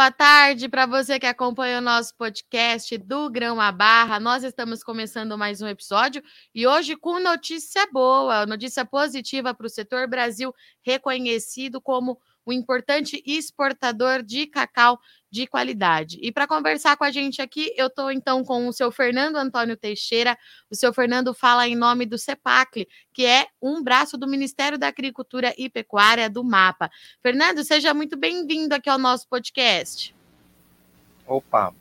Boa tarde para você que acompanha o nosso podcast do Grão a Barra. Nós estamos começando mais um episódio e hoje com notícia boa, notícia positiva para o setor Brasil, reconhecido como um importante exportador de cacau de qualidade. E para conversar com a gente aqui, eu estou então com o seu Fernando Antônio Teixeira. O seu Fernando fala em nome do CEPACLE, que é um braço do Ministério da Agricultura e Pecuária do MAPA. Fernando, seja muito bem-vindo aqui ao nosso podcast. Opa,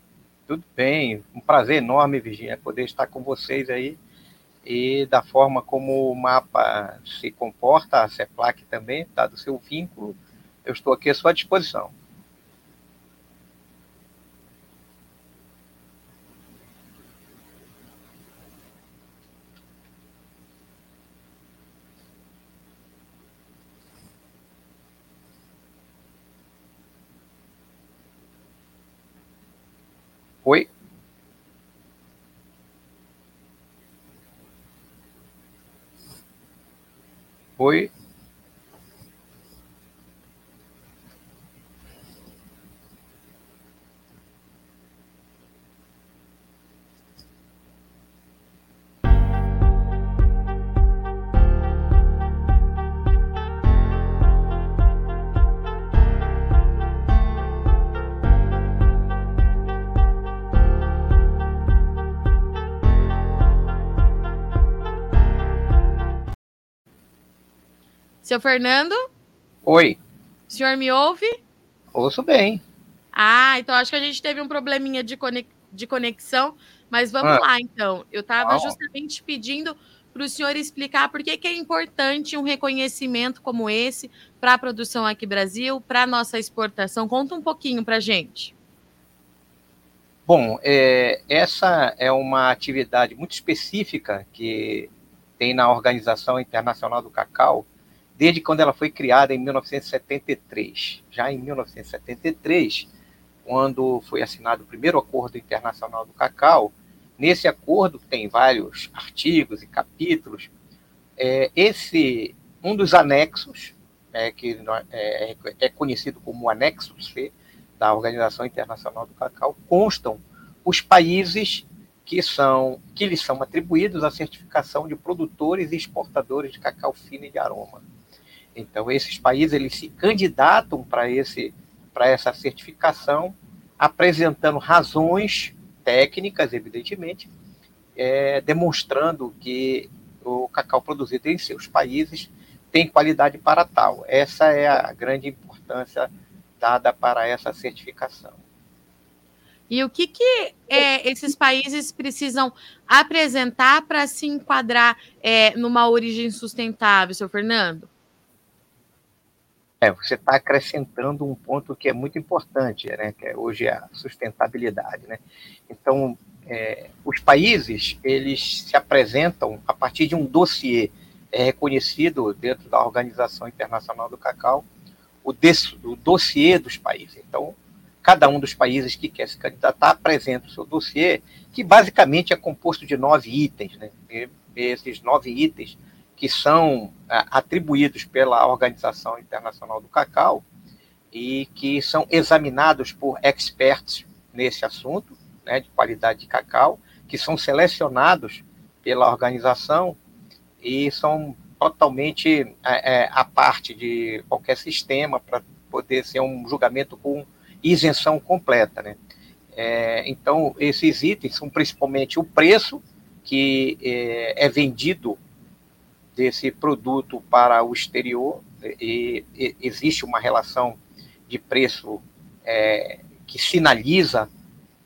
tudo bem. Um prazer enorme, Virginia, poder estar com vocês aí e da forma como o mapa se comporta, a CEPLAC também, dado o seu vínculo, eu estou aqui à sua disposição. Oi? Oi? Seu Fernando? Oi. O senhor me ouve? Ouço bem. Ah, então acho que a gente teve um probleminha de, de conexão, mas vamos ah. lá então. Eu estava ah. justamente pedindo para o senhor explicar por que, que é importante um reconhecimento como esse para a produção aqui no Brasil, para a nossa exportação. Conta um pouquinho para a gente. Bom, é, essa é uma atividade muito específica que tem na Organização Internacional do Cacau, desde quando ela foi criada em 1973. Já em 1973, quando foi assinado o primeiro acordo internacional do cacau, nesse acordo tem vários artigos e capítulos. É, esse um dos anexos, é, que é, é conhecido como anexo C da Organização Internacional do Cacau, constam os países que são que lhes são atribuídos a certificação de produtores e exportadores de cacau fino e de aroma. Então, esses países eles se candidatam para essa certificação, apresentando razões técnicas, evidentemente, é, demonstrando que o cacau produzido em seus países tem qualidade para tal. Essa é a grande importância dada para essa certificação. E o que, que é, esses países precisam apresentar para se enquadrar é, numa origem sustentável, seu Fernando? É, você está acrescentando um ponto que é muito importante, né, que é hoje a sustentabilidade, né? Então, é, os países eles se apresentam a partir de um dossiê é reconhecido dentro da Organização Internacional do Cacau, o, o dossiê dos países. Então, cada um dos países que quer se candidatar apresenta o seu dossiê, que basicamente é composto de nove itens, né? E esses nove itens que são é, atribuídos pela Organização Internacional do Cacau e que são examinados por experts nesse assunto, né, de qualidade de cacau, que são selecionados pela organização e são totalmente é, é parte de qualquer sistema para poder ser um julgamento com isenção completa, né? É, então, esses itens são principalmente o preço que é, é vendido desse produto para o exterior e, e existe uma relação de preço é, que sinaliza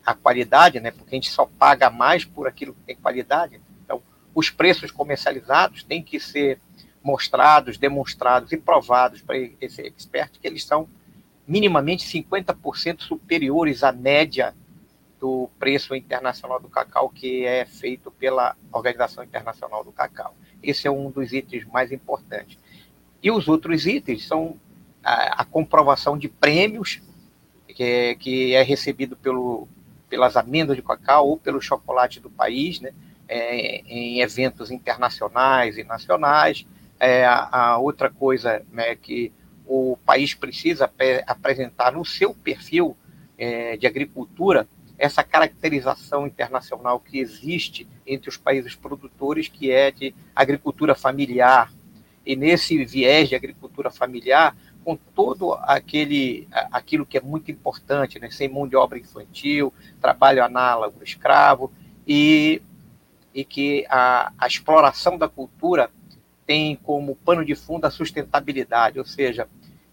a qualidade, né? Porque a gente só paga mais por aquilo que tem qualidade. Então, os preços comercializados têm que ser mostrados, demonstrados e provados para esse expert que eles são minimamente 50% superiores à média do preço internacional do cacau que é feito pela Organização Internacional do Cacau. Esse é um dos itens mais importantes. E os outros itens são a, a comprovação de prêmios que é, que é recebido pelo, pelas amêndoas de cacau ou pelo chocolate do país, né, é, em eventos internacionais e nacionais. É, a, a outra coisa né, que o país precisa apresentar no seu perfil é, de agricultura essa caracterização internacional que existe entre os países produtores, que é de agricultura familiar. E nesse viés de agricultura familiar, com todo aquele aquilo que é muito importante, né? sem mão de obra infantil, trabalho análogo escravo, e, e que a, a exploração da cultura tem como pano de fundo a sustentabilidade, ou seja,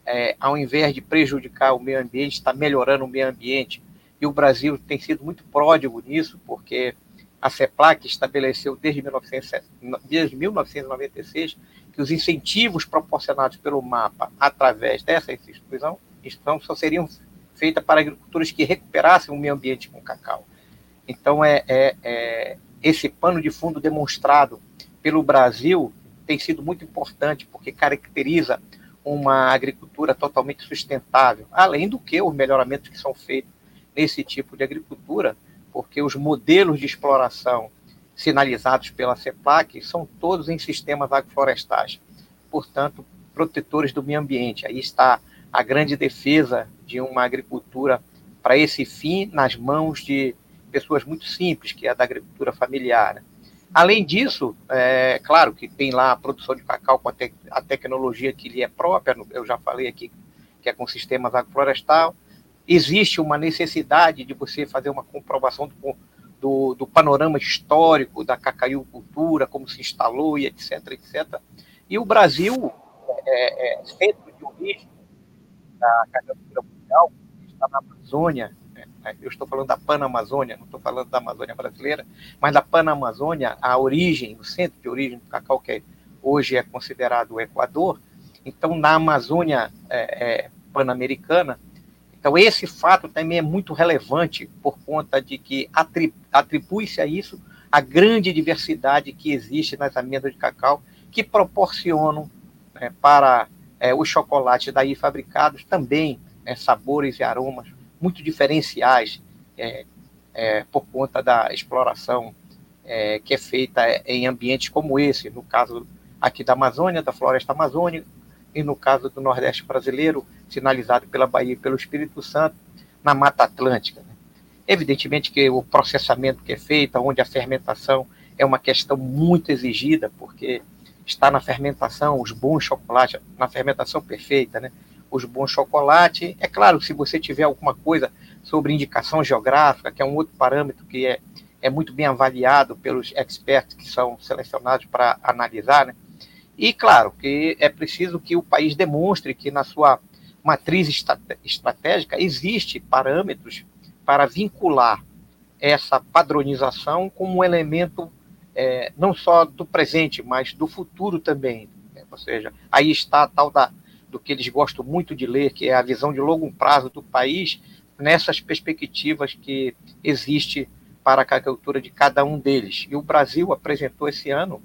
é, ao invés de prejudicar o meio ambiente, está melhorando o meio ambiente. E o Brasil tem sido muito pródigo nisso, porque a CEPLAC estabeleceu desde, 1900, desde 1996 que os incentivos proporcionados pelo MAPA através dessa instituição, instituição só seriam feitas para agricultores que recuperassem o meio ambiente com cacau. Então, é, é, é esse pano de fundo demonstrado pelo Brasil tem sido muito importante, porque caracteriza uma agricultura totalmente sustentável, além do que os melhoramentos que são feitos nesse tipo de agricultura, porque os modelos de exploração sinalizados pela CEPLAC são todos em sistemas agroflorestais, portanto, protetores do meio ambiente. Aí está a grande defesa de uma agricultura para esse fim nas mãos de pessoas muito simples, que é a da agricultura familiar. Além disso, é claro que tem lá a produção de cacau com a, te a tecnologia que lhe é própria, eu já falei aqui, que é com sistemas agroflorestal. Existe uma necessidade de você fazer uma comprovação do, do, do panorama histórico da cacaicultura, como se instalou e etc, etc. E o Brasil, é, é, centro de origem da cacaicultura mundial, está na Amazônia, né? eu estou falando da Panamazônia, não estou falando da Amazônia brasileira, mas da Panamazônia, a origem, o centro de origem do cacau, que é, hoje é considerado o Equador, então na Amazônia é, é, pan-americana, então esse fato também é muito relevante por conta de que atribui-se a isso a grande diversidade que existe nas amêndoas de cacau, que proporcionam né, para é, os chocolates daí fabricados também é, sabores e aromas muito diferenciais é, é, por conta da exploração é, que é feita em ambientes como esse, no caso aqui da Amazônia, da floresta amazônica, e no caso do Nordeste brasileiro, sinalizado pela Bahia e pelo Espírito Santo, na Mata Atlântica. Né? Evidentemente que o processamento que é feito, onde a fermentação é uma questão muito exigida, porque está na fermentação os bons chocolates, na fermentação perfeita, né? os bons chocolates. É claro, se você tiver alguma coisa sobre indicação geográfica, que é um outro parâmetro que é, é muito bem avaliado pelos experts que são selecionados para analisar, né? E, claro, que é preciso que o país demonstre que na sua matriz estratégica existe parâmetros para vincular essa padronização como um elemento é, não só do presente, mas do futuro também. Né? Ou seja, aí está a tal da do que eles gostam muito de ler, que é a visão de longo prazo do país, nessas perspectivas que existe para a agricultura de cada um deles. E o Brasil apresentou esse ano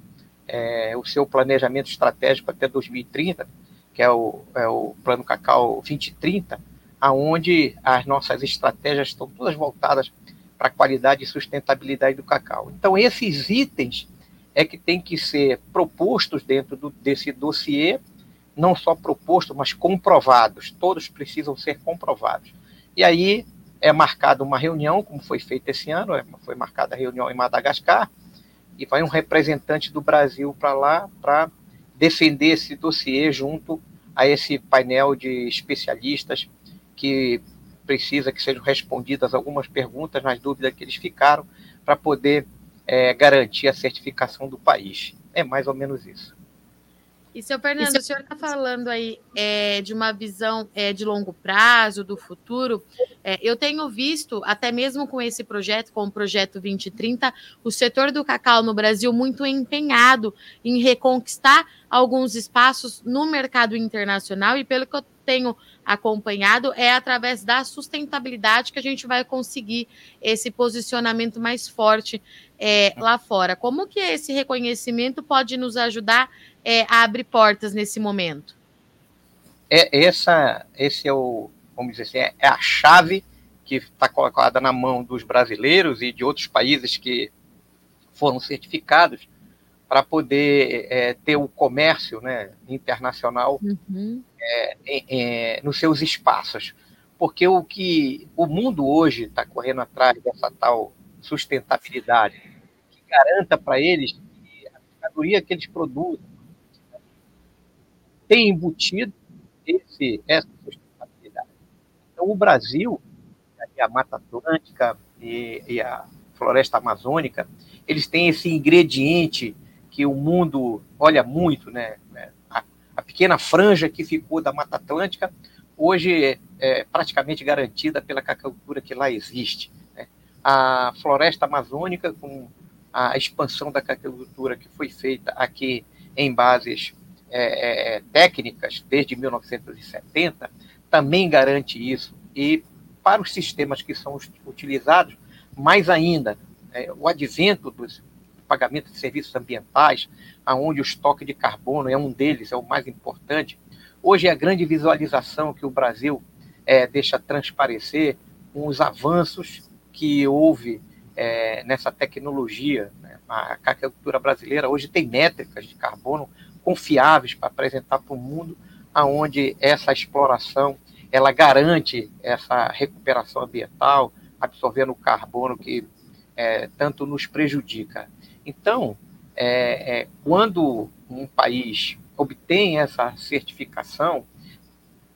é, o seu planejamento estratégico até 2030, que é o, é o Plano Cacau 2030, aonde as nossas estratégias estão todas voltadas para a qualidade e sustentabilidade do cacau. Então, esses itens é que tem que ser propostos dentro do, desse dossiê não só propostos, mas comprovados. Todos precisam ser comprovados. E aí é marcada uma reunião, como foi feito esse ano, é, foi marcada a reunião em Madagascar, e vai um representante do Brasil para lá para defender esse dossiê junto a esse painel de especialistas que precisa que sejam respondidas algumas perguntas nas dúvidas que eles ficaram para poder é, garantir a certificação do país. É mais ou menos isso. E, seu Fernando, o senhor está falando aí é, de uma visão é, de longo prazo, do futuro. É, eu tenho visto, até mesmo com esse projeto, com o projeto 2030, o setor do cacau no Brasil muito empenhado em reconquistar alguns espaços no mercado internacional, e pelo que eu tenho acompanhado, é através da sustentabilidade que a gente vai conseguir esse posicionamento mais forte é, lá fora. Como que esse reconhecimento pode nos ajudar é, abre portas nesse momento? É essa, esse é o, vamos dizer assim, é, é a chave que está colocada na mão dos brasileiros e de outros países que foram certificados para poder é, ter o comércio né, internacional uhum. é, nos seus espaços. Porque o que o mundo hoje está correndo atrás dessa tal sustentabilidade, que garanta para eles que a mercadoria que eles produzem tem embutido esse, essa sustentabilidade. Então, o Brasil, a Mata Atlântica e, e a floresta amazônica, eles têm esse ingrediente que o mundo olha muito, né? A, a pequena franja que ficou da Mata Atlântica hoje é, é praticamente garantida pela cacaucultura que lá existe. Né? A floresta amazônica, com a expansão da cacaucultura que foi feita aqui em bases é, é, técnicas desde 1970, também garante isso. E para os sistemas que são utilizados, mais ainda, é, o advento dos pagamentos de serviços ambientais, aonde o estoque de carbono é um deles, é o mais importante. Hoje é a grande visualização que o Brasil é, deixa transparecer com os avanços que houve é, nessa tecnologia. Né? A agricultura brasileira hoje tem métricas de carbono confiáveis para apresentar para o mundo, aonde essa exploração ela garante essa recuperação ambiental, absorvendo o carbono que é, tanto nos prejudica. Então, é, é, quando um país obtém essa certificação,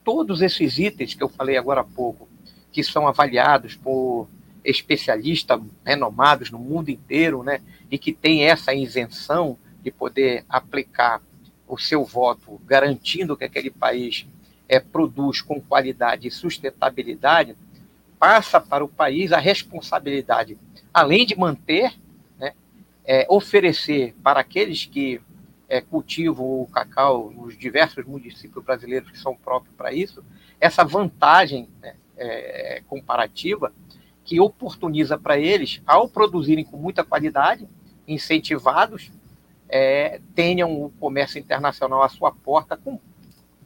todos esses itens que eu falei agora há pouco, que são avaliados por especialistas renomados no mundo inteiro, né, e que tem essa isenção de poder aplicar o seu voto, garantindo que aquele país é, produz com qualidade e sustentabilidade, passa para o país a responsabilidade, além de manter, é, oferecer para aqueles que é, cultivam o cacau nos diversos municípios brasileiros que são próprios para isso, essa vantagem né, é, comparativa que oportuniza para eles, ao produzirem com muita qualidade, incentivados, é, tenham o comércio internacional à sua porta com,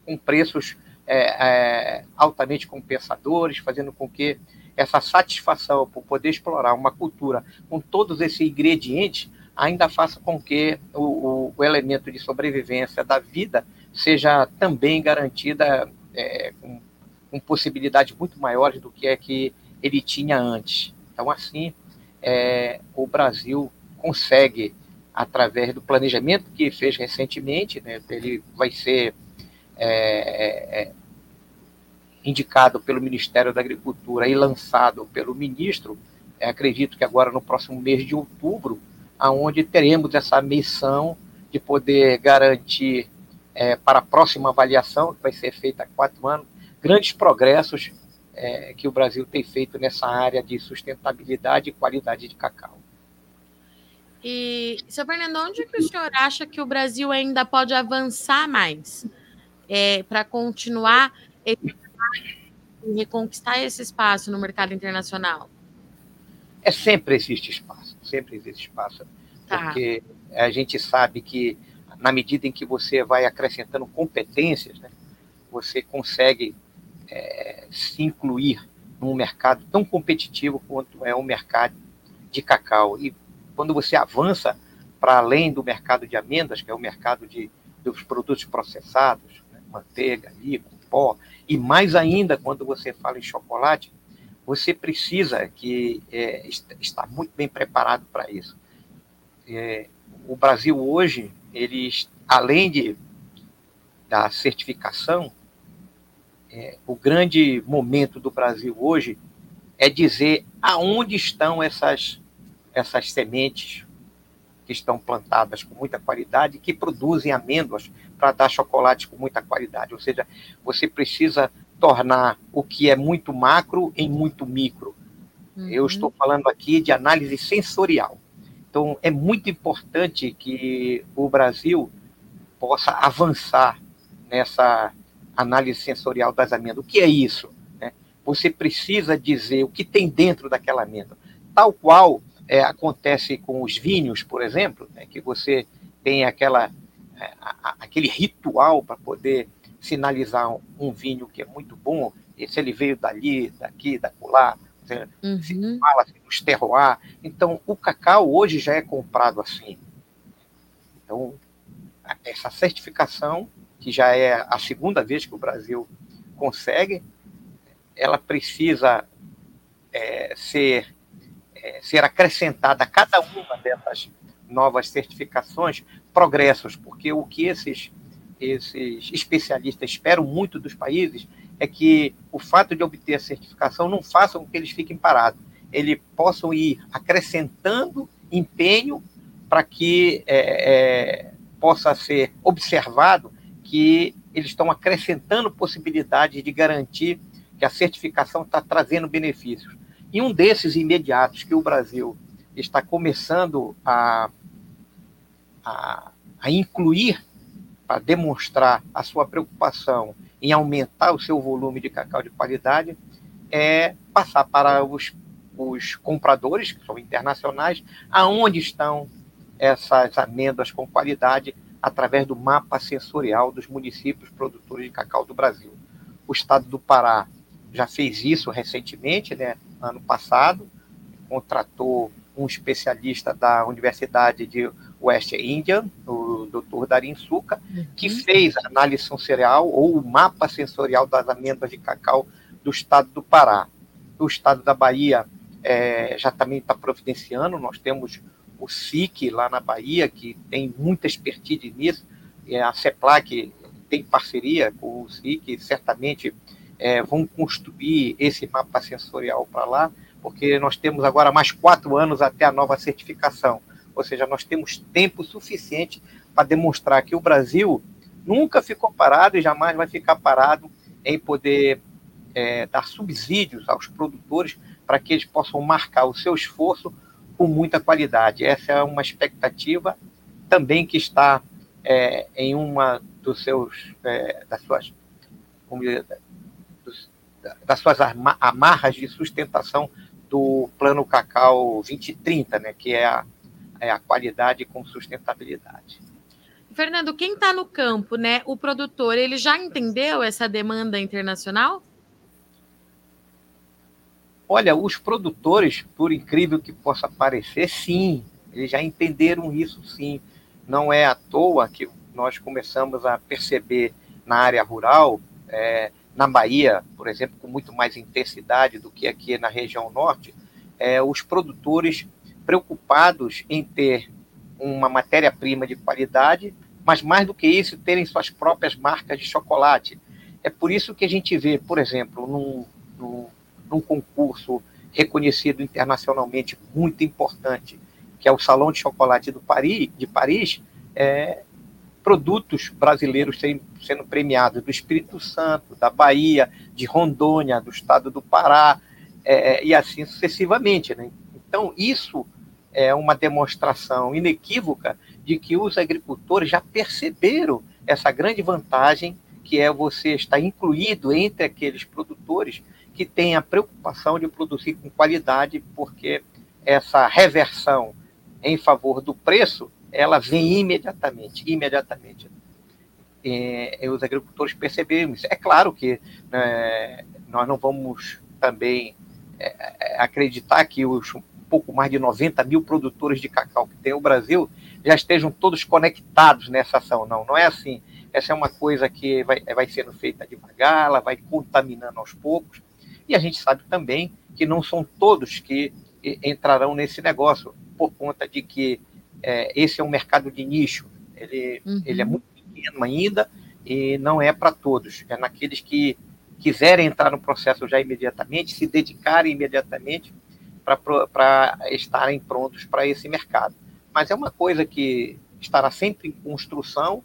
com preços é, é, altamente compensadores, fazendo com que essa satisfação por poder explorar uma cultura com todos esses ingredientes ainda faça com que o, o, elemento de sobrevivência da vida seja também garantida é, com, com, possibilidades muito maiores do que é que ele tinha antes. Então, assim, é, o Brasil consegue, através do planejamento que fez recentemente, né, ele vai ser é, é, indicado pelo Ministério da Agricultura e lançado pelo ministro, é, acredito que agora no próximo mês de outubro, aonde teremos essa missão de poder garantir é, para a próxima avaliação, que vai ser feita há quatro anos, grandes progressos é, que o Brasil tem feito nessa área de sustentabilidade e qualidade de cacau. E, seu Fernando, onde que o senhor acha que o Brasil ainda pode avançar mais? é, para continuar e reconquistar esse espaço no mercado internacional? É sempre existe espaço, sempre existe espaço, tá. porque a gente sabe que na medida em que você vai acrescentando competências, né, você consegue é, se incluir num mercado tão competitivo quanto é o mercado de cacau. E quando você avança para além do mercado de amêndoas, que é o mercado de, dos produtos processados, manteiga ali, e mais ainda quando você fala em chocolate, você precisa que é, estar muito bem preparado para isso. É, o Brasil hoje, eles, além de, da certificação, é, o grande momento do Brasil hoje é dizer aonde estão essas, essas sementes que estão plantadas com muita qualidade, que produzem amêndoas para dar chocolate com muita qualidade. Ou seja, você precisa tornar o que é muito macro em muito micro. Uhum. Eu estou falando aqui de análise sensorial. Então, é muito importante que o Brasil possa avançar nessa análise sensorial das amêndoas. O que é isso? Né? Você precisa dizer o que tem dentro daquela amêndoa. Tal qual é, acontece com os vinhos, por exemplo, né, que você tem aquela, aquele ritual para poder sinalizar um, vinho que é muito bom, e se ele veio dali, daqui, da colar, uhum. se fala nos terroir. Então, o cacau hoje já é comprado assim. Então, essa certificação, que já é a segunda vez que o Brasil consegue, ela precisa é, ser, é, ser acrescentada a cada uma dessas novas certificações progressos, porque o que esses, esses especialistas esperam muito dos países é que o fato de obter a certificação não faça com que eles fiquem parados, eles possam ir acrescentando empenho para que é, é, possa ser observado que eles estão acrescentando possibilidades de garantir que a certificação está trazendo benefícios. E um desses imediatos que o Brasil está começando a, a, a incluir para demonstrar a sua preocupação em aumentar o seu volume de cacau de qualidade é passar para os, os compradores, que são internacionais, aonde estão essas amêndoas com qualidade através do mapa sensorial dos municípios produtores de cacau do Brasil. O estado do Pará já fez isso recentemente, né, ano passado, contratou um especialista da Universidade de West Indian, o Dr. Darin Suka, uhum. que fez a análise sensorial ou o mapa sensorial das amêndoas de cacau do estado do Pará. O estado da Bahia é, já também está providenciando, nós temos o SIC lá na Bahia, que tem muita expertise nisso, e a CEPLAC tem parceria com o SIC, certamente é, vão construir esse mapa sensorial para lá, porque nós temos agora mais quatro anos até a nova certificação. Ou seja, nós temos tempo suficiente para demonstrar que o Brasil nunca ficou parado e jamais vai ficar parado em poder é, dar subsídios aos produtores para que eles possam marcar o seu esforço com muita qualidade. Essa é uma expectativa também que está é, em uma dos seus é, das suas das suas amarras de sustentação do Plano Cacau 2030, né, que é a, é a qualidade com sustentabilidade. Fernando, quem está no campo, né, o produtor, ele já entendeu essa demanda internacional? Olha, os produtores, por incrível que possa parecer, sim, eles já entenderam isso sim. Não é à toa que nós começamos a perceber na área rural é, na Bahia, por exemplo, com muito mais intensidade do que aqui na região norte, é, os produtores preocupados em ter uma matéria-prima de qualidade, mas mais do que isso, terem suas próprias marcas de chocolate. É por isso que a gente vê, por exemplo, num, num, num concurso reconhecido internacionalmente muito importante, que é o Salão de Chocolate do Paris, de Paris, é, produtos brasileiros sendo premiados do Espírito Santo, da Bahia, de Rondônia, do estado do Pará, é, e assim sucessivamente. Né? Então, isso é uma demonstração inequívoca de que os agricultores já perceberam essa grande vantagem que é você estar incluído entre aqueles produtores que têm a preocupação de produzir com qualidade, porque essa reversão em favor do preço ela vem imediatamente, imediatamente. E, e os agricultores perceberam isso. É claro que né, nós não vamos também é, é, acreditar que os pouco mais de 90 mil produtores de cacau que tem o Brasil já estejam todos conectados nessa ação. Não, não é assim. Essa é uma coisa que vai, vai sendo feita devagar, ela vai contaminando aos poucos. E a gente sabe também que não são todos que entrarão nesse negócio, por conta de que é, esse é um mercado de nicho. Ele, uhum. ele é muito pequeno ainda e não é para todos. É naqueles que quiserem entrar no processo já imediatamente, se dedicarem imediatamente para estarem prontos para esse mercado. Mas é uma coisa que estará sempre em construção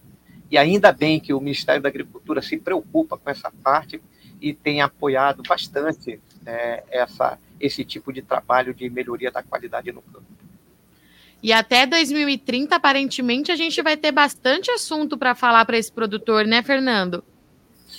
e ainda bem que o Ministério da Agricultura se preocupa com essa parte e tem apoiado bastante é, essa, esse tipo de trabalho de melhoria da qualidade no campo. E até 2030, aparentemente, a gente vai ter bastante assunto para falar para esse produtor, né, Fernando?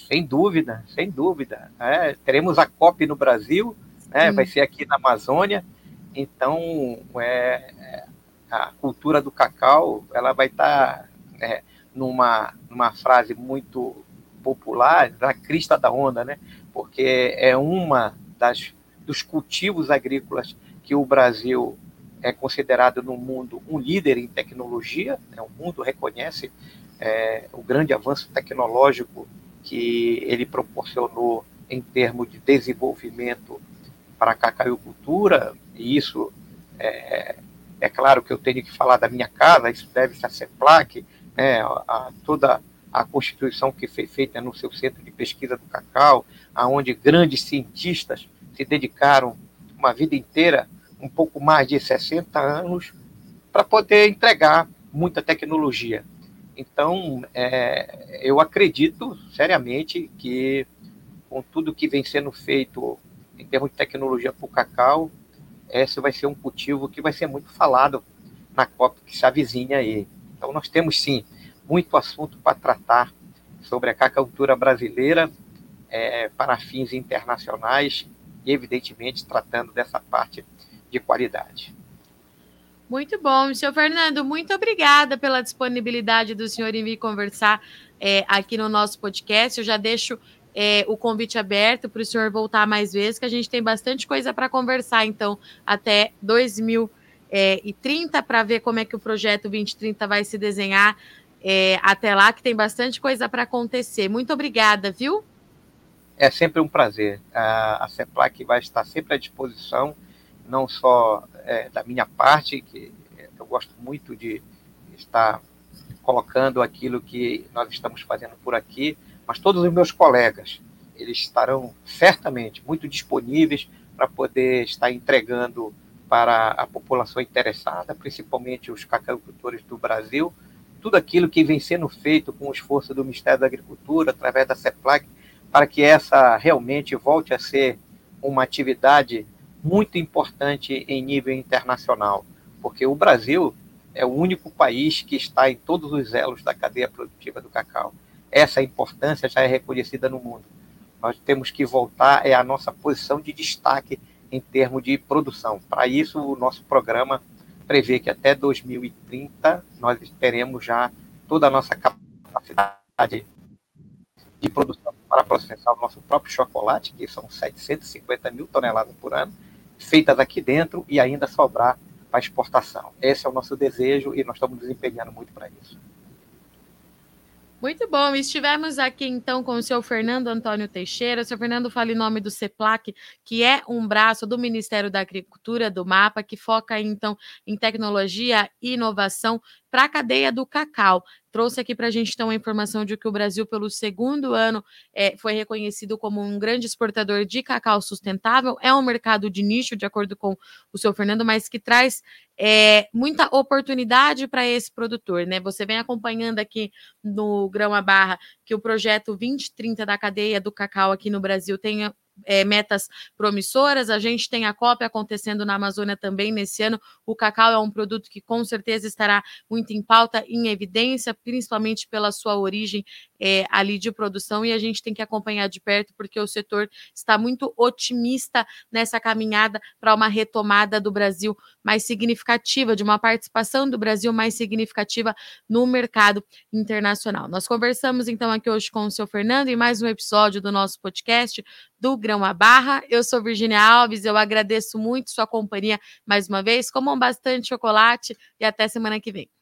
Sem dúvida, sem dúvida. É, teremos a COP no Brasil, né, vai ser aqui na Amazônia. Então, é, é, a cultura do cacau ela vai estar tá, é, numa, numa frase muito popular, na crista da onda, né? porque é uma das dos cultivos agrícolas que o Brasil é considerado no mundo um líder em tecnologia, né? o mundo reconhece é, o grande avanço tecnológico que ele proporcionou em termos de desenvolvimento para a cacaicultura, e isso é, é, claro que eu tenho que falar da minha casa, isso deve-se a CEPLAC, né, a, toda a constituição que foi feita no seu centro de pesquisa do cacau, aonde grandes cientistas se dedicaram uma vida inteira, um pouco mais de 60 anos, para poder entregar muita tecnologia. Então, é, eu acredito seriamente que, com tudo que vem sendo feito em termos de tecnologia para o cacau, esse vai ser um cultivo que vai ser muito falado na COP que se avizinha aí. Então, nós temos, sim, muito assunto para tratar sobre a cacaucultura brasileira é, para fins internacionais e, evidentemente, tratando dessa parte de qualidade. Muito bom, senhor Fernando, muito obrigada pela disponibilidade do senhor em vir conversar é, aqui no nosso podcast. Eu já deixo é, o convite aberto para o senhor voltar mais vezes, que a gente tem bastante coisa para conversar, então, até 2030, para ver como é que o projeto 2030 vai se desenhar é, até lá, que tem bastante coisa para acontecer. Muito obrigada, viu? É sempre um prazer. A, a CEPLAC vai estar sempre à disposição, não só é, da minha parte, que eu gosto muito de estar colocando aquilo que nós estamos fazendo por aqui, mas todos os meus colegas, eles estarão certamente muito disponíveis para poder estar entregando para a população interessada, principalmente os cacaucultores do Brasil, tudo aquilo que vem sendo feito com o esforço do Ministério da Agricultura, através da CEPLAC, para que essa realmente volte a ser uma atividade muito importante em nível internacional, porque o Brasil é o único país que está em todos os elos da cadeia produtiva do cacau essa importância já é reconhecida no mundo. Nós temos que voltar é a nossa posição de destaque em termos de produção. Para isso, o nosso programa prevê que até 2030 nós teremos já toda a nossa capacidade de produção para processar o nosso próprio chocolate, que são 750 mil toneladas por ano, feitas aqui dentro e ainda sobrar para exportação. Esse é o nosso desejo e nós estamos desempenhando muito para isso. Muito bom. Estivemos aqui então com o senhor Fernando Antônio Teixeira. O senhor Fernando fala em nome do CEPLAC, que é um braço do Ministério da Agricultura, do MAPA, que foca então em tecnologia inovação para a cadeia do cacau. Trouxe aqui para a gente então a informação de que o Brasil, pelo segundo ano, é, foi reconhecido como um grande exportador de cacau sustentável. É um mercado de nicho, de acordo com o seu Fernando, mas que traz é, muita oportunidade para esse produtor. Né? Você vem acompanhando aqui no Grão a Barra que o projeto 2030 da cadeia do cacau aqui no Brasil tem é, metas promissoras. A gente tem a COP acontecendo na Amazônia também nesse ano. O cacau é um produto que com certeza estará muito em pauta, em evidência, principalmente pela sua origem é, ali de produção, e a gente tem que acompanhar de perto, porque o setor está muito otimista nessa caminhada para uma retomada do Brasil mais significativa, de uma participação do Brasil mais significativa no mercado internacional. Nós conversamos então aqui hoje com o seu Fernando em mais um episódio do nosso podcast do Grão a Barra. Eu sou Virginia Alves, eu agradeço muito sua companhia mais uma vez. Comam bastante chocolate e até semana que vem.